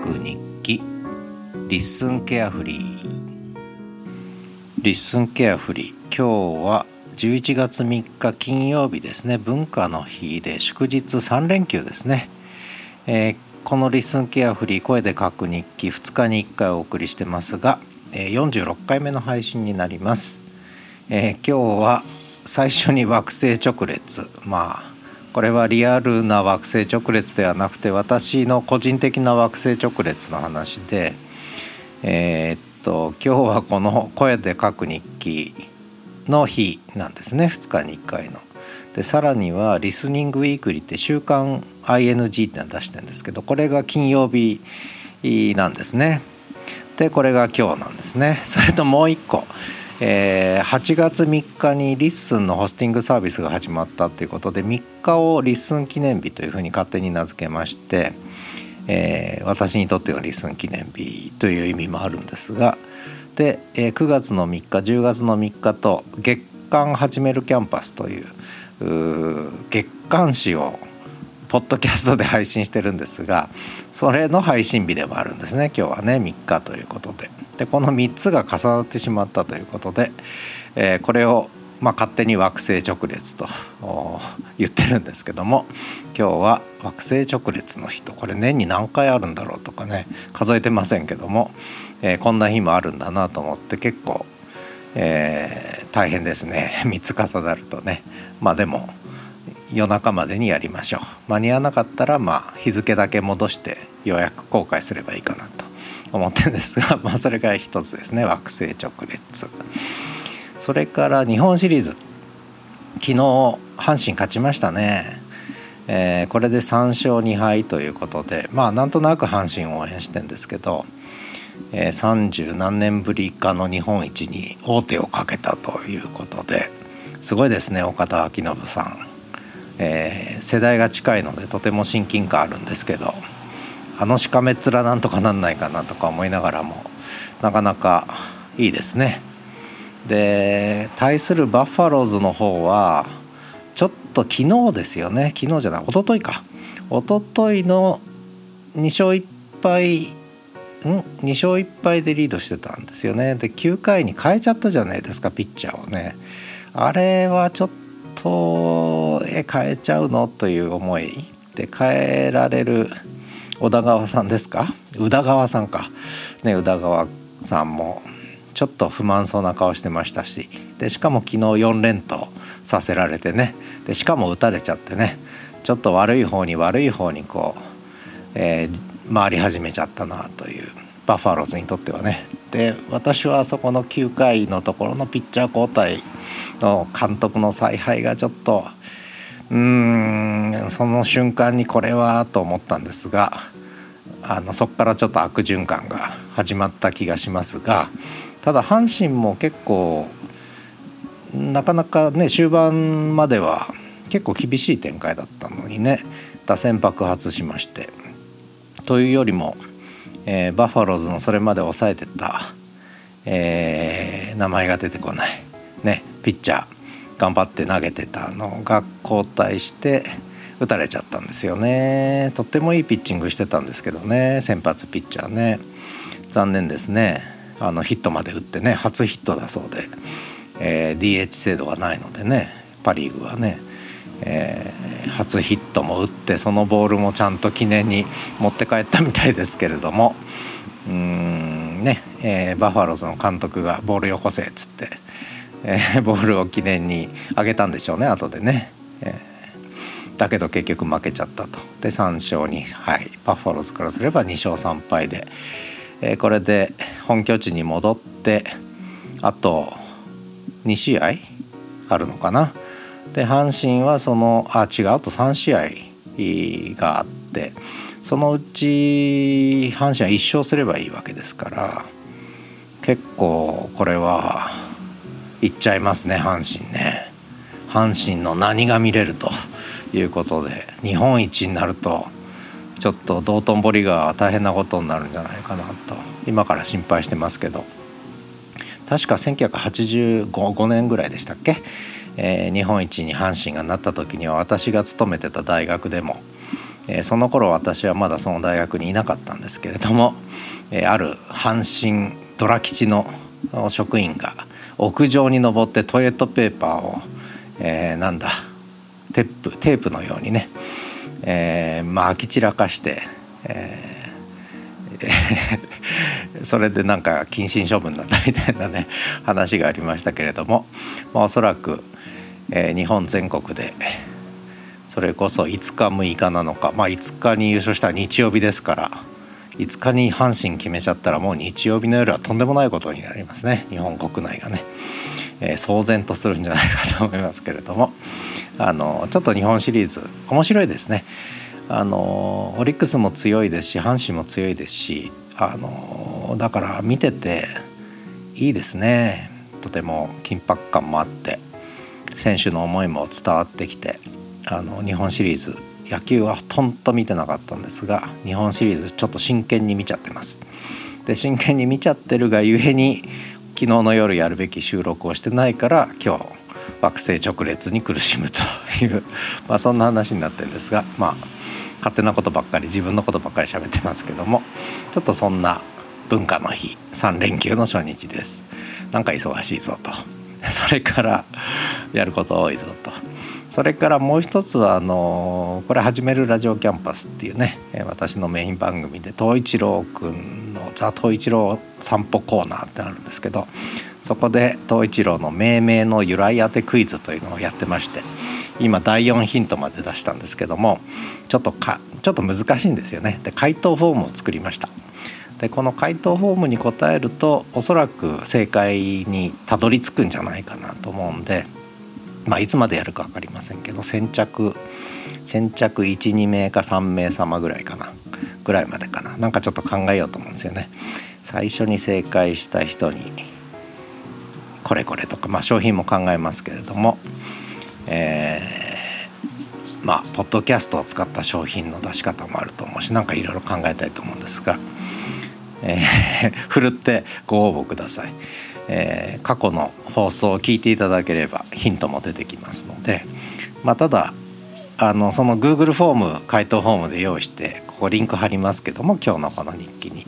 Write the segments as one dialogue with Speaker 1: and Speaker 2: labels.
Speaker 1: く日記。 LISTEN carefree LISTEN carefree 今日は11月3日金曜日ですね。文化の日で祝日3連休ですね、えー、この LISTEN carefree 声で書く日記2日に1回お送りしてますが、え、46回目の配信になります、えー、今日は最初に惑星直列。まあこれはリアルな惑星直列ではなくて私の個人的な惑星直列の話でえー、っと今日はこの声で書く日記の日なんですね2日に1回の。でさらには Listening Weekly って週刊 ING っての出してるんですけどこれが金曜日なんですね。でこれが今日なんですね。それともう一個えー、8月3日に LISTEN のホスティングサービスが始まったということで3日を LISTEN 記念日というふうに勝手に名付けまして、えー、私にとっては LISTEN 記念日という意味もあるんですがで、えー、9月の3日10月の3日と月刊始めるキャンパスという月刊誌をポッドキャストで配信してるんですがそれの配信日でもあるんですね今日はね3日ということで。でこの3つが重なってしまったということで、えー、これをまあ、勝手に惑星直列と言ってるんですけども今日は惑星直列の日とこれ年に何回あるんだろうとかね数えてませんけども、えー、こんな日もあるんだなと思って結構、えー、大変ですね。3つ重なるとね。まあでも夜中までにやりましょう。間に合わなかったらまあ日付だけ戻して予約公開すればいいかなと。思ってるんですが、まあ、それが一つですね。惑星直列。それから日本シリーズ。昨日阪神勝ちましたね、えー、これで3勝2敗ということでまあなんとなく阪神を応援してんですけどえー、30何年ぶりかの日本一に王手をかけたということですごいですね岡田彰信さん、えー、世代が近いのでとても親近感あるんですけど。あのしかめっ面なんとかなんないかなとか思いながらもなかなかいいですね。で対するバッファローズの方はちょっと昨日ですよね。昨日じゃない一昨日か。一昨日の2勝1敗ん？2勝1敗でリードしてたんですよね。で9回に変えちゃったじゃないですかピッチャーをね。あれはちょっとえ変えちゃうの？という思いで変えられる小田川さんですか？宇田川さんか。ね宇田川さんもちょっと不満そうな顔してましたし。でしかも昨日4連投させられてね。でしかも打たれちゃってね。ちょっと悪い方に悪い方にこう、えー、回り始めちゃったなという。バッファローズにとってはね。で私はそこの9回のところのピッチャー交代の監督の采配がちょっとうんその瞬間にこれはと思ったんですがあのそこからちょっと悪循環が始まった気がしますがただ阪神も結構なかなかね終盤までは結構厳しい展開だったのにね打線爆発しましてというよりも、えー、バファローズのそれまで抑えてた、えー、名前が出てこない、ね、ピッチャー頑張って投げてたのが交代して打たれちゃったんですよね。とってもいいピッチングしてたんですけどね。先発ピッチャーね。残念ですね。あのヒットまで打ってね初ヒットだそうで、えー、DH 制度がないのでね。パ・リーグはね、えー、初ヒットも打ってそのボールもちゃんと記念に持って帰ったみたいですけれども。うんね、えー、バファローズの監督がボールよこせっつってえー、ボールを記念にあげたんでしょうね後でね、えー、だけど結局負けちゃったと。で3勝2敗バッファローズからすれば2勝3敗で、えー、これで本拠地に戻ってあと2試合あるのかな。で阪神はそのあ違うあと3試合があってそのうち阪神は1勝すればいいわけですから結構これは行っちゃいますね阪神ね。阪神の何が見れるということで日本一になるとちょっと道頓堀が大変なことになるんじゃないかなと今から心配してますけど。確か1985年ぐらいでしたっけ、えー、日本一に阪神がなった時には私が勤めてた大学でも、えー、その頃私はまだその大学にいなかったんですけれども、えー、ある阪神ドラ吉の職員が屋上に登ってトイレットペーパーを、えー、なんだテープテープのようにね、えー、まあき散らかして、えー、それでなんか謹慎処分だったみたいなね話がありましたけれども、まあ、おそらく、えー、日本全国でそれこそ5日6日なのかまあ5日に優勝した日曜日ですから5日に阪神決めちゃったらもう日曜日の夜はとんでもないことになりますね。日本国内がね、えー、騒然とするんじゃないかと思いますけれども。あのちょっと日本シリーズ面白いですね。あのオリックスも強いですし阪神も強いですしあのだから見てていいですね。とても緊迫感もあって選手の思いも伝わってきてあの日本シリーズ野球はほとんど見てなかったんですが日本シリーズちょっと真剣に見ちゃってます。で真剣に見ちゃってるがゆえに昨日の夜やるべき収録をしてないから今日惑星直列に苦しむという、まあ、そんな話になってるんですがまあ勝手なことばっかり自分のことばっかり喋ってますけどもちょっとそんな文化の日3連休の初日です。なんか忙しいぞと。それからやること多いぞと。それからもう一つはあのこれ「始めるラジオキャンパス」っていうね私のメイン番組で東一郎くんの「ザ・東一郎散歩コーナー」ってあるんですけどそこで東一郎の命名の由来当てクイズというのをやってまして今第4ヒントまで出したんですけどもちょっとかちょっと難しいんですよね。で回答フォームを作りました。でこの回答フォームに答えるとおそらく正解にたどり着くんじゃないかなと思うんでまあ、いつまでやるか分かりませんけど先着先着12名か3名様ぐらいかなぐらいまでかななんかちょっと考えようと思うんですよね。最初に正解した人にこれこれとか、まあ、商品も考えますけれども、えー、まあポッドキャストを使った商品の出し方もあると思うしなんかいろいろ考えたいと思うんですが、えー、ふるってご応募ください。えー、過去の放送を聞いていただければヒントも出てきますので、まあ、ただあのその Google フォーム回答フォームで用意してここリンク貼りますけども今日のこの日記に。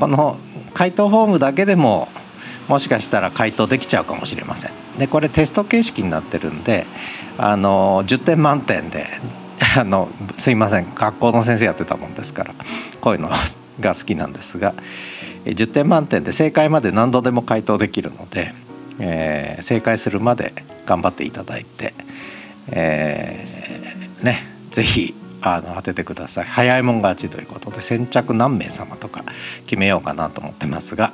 Speaker 1: この回答フォームだけでももしかしたら回答できちゃうかもしれません。でこれテスト形式になってるんであの10点満点で あのすいません学校の先生やってたもんですからこういうのが好きなんですが10点満点で正解まで何度でも回答できるので、えー、正解するまで頑張っていただいて、えー、ね是非あの当ててください。早いもん勝ちということで先着何名様とか決めようかなと思ってますが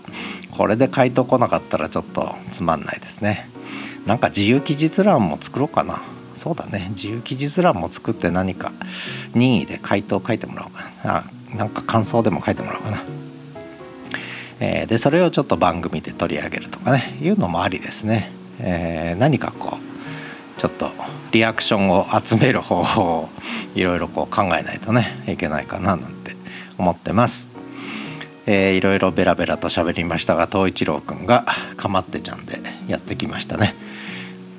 Speaker 1: これで回答来なかったらちょっとつまんないですね。なんか自由記述欄も作ろうかな。そうだね。自由記述欄も作って何か任意で回答書いてもらおうかな。あなんか感想でも書いてもらおうかな。えー、でそれをちょっと番組で取り上げるとかねいうのもありですね、えー、何かこうちょっとリアクションを集める方法をいろいろこう考えないとねいけないかななんて思ってます。えー、いろいろベラベラと喋りましたが東一郎くんがかまってちゃんでやってきましたね。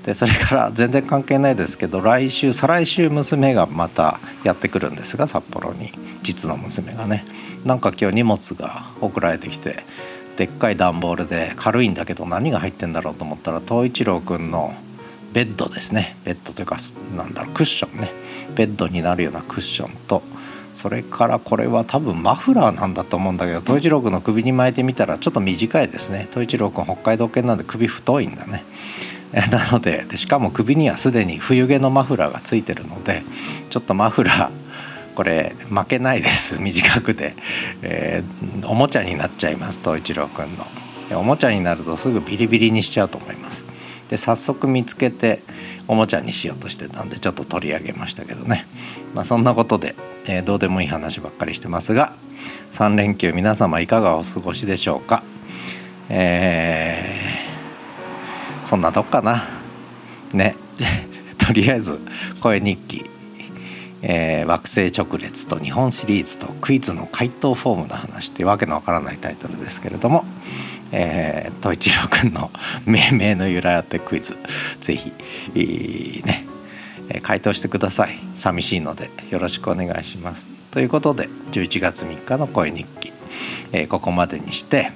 Speaker 1: でそれから全然関係ないですけど来週再来週娘がまたやってくるんですが札幌に実の娘がねなんか今日荷物が送られてきてでっかい段ボールで軽いんだけど何が入ってんだろうと思ったら東一郎くんのベッドですね。ベッドというかなんだろうクッションね。ベッドになるようなクッションとそれからこれは多分マフラーなんだと思うんだけど東一郎くんの首に巻いてみたらちょっと短いですね。東一郎くん北海道犬なんで首太いんだね。なのででしかも首にはすでに冬毛のマフラーがついてるのでちょっとマフラーこれ負けないです。短くて、えー、おもちゃになっちゃいます。東一郎くんの。でおもちゃになるとすぐビリビリにしちゃうと思います。で早速見つけておもちゃにしようとしてたんでちょっと取り上げましたけどね。まあそんなことで、えー、どうでもいい話ばっかりしてますが3連休皆様いかがお過ごしでしょうか。えーそんなとこかな。ね。とりあえず声日記、えー、惑星直列と日本シリーズとクイズの回答フォームの話っていうわけのわからないタイトルですけれども、えー、一郎くんの命名の由来あってクイズぜひ、ね回答してください。寂しいのでよろしくお願いします。ということで11月3日の声日記、えここまでにして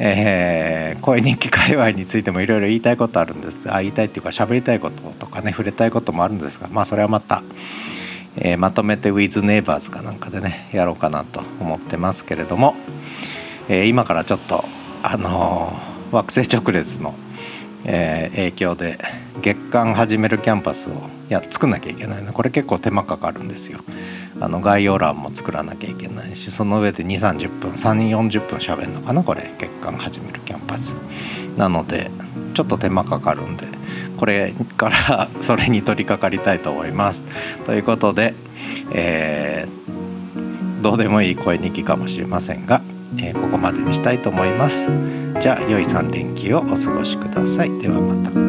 Speaker 1: えー、声日記界隈についてもいろいろ言いたいことあるんです。あ言いたいっていうか喋りたいこととかね触れたいこともあるんですがまあそれはまた、えー、まとめて With Neighbors かなんかでねやろうかなと思ってますけれども、えー、今からちょっとあの惑星直列のえ、影響で月刊始めるキャンパスをや作んなきゃいけないの。これ結構手間かかるんですよ。あの概要欄も作らなきゃいけないしその上で2 3 0分3 4 0分しゃべるのかな？これ月刊始めるキャンパス。なのでちょっと手間かかるんでこれからそれに取り掛かりたいと思いますということで、えー、どうでもいい声日記かもしれませんがえー、ここまでにしたいと思います。じゃあ良い3連休をお過ごしください。ではまた。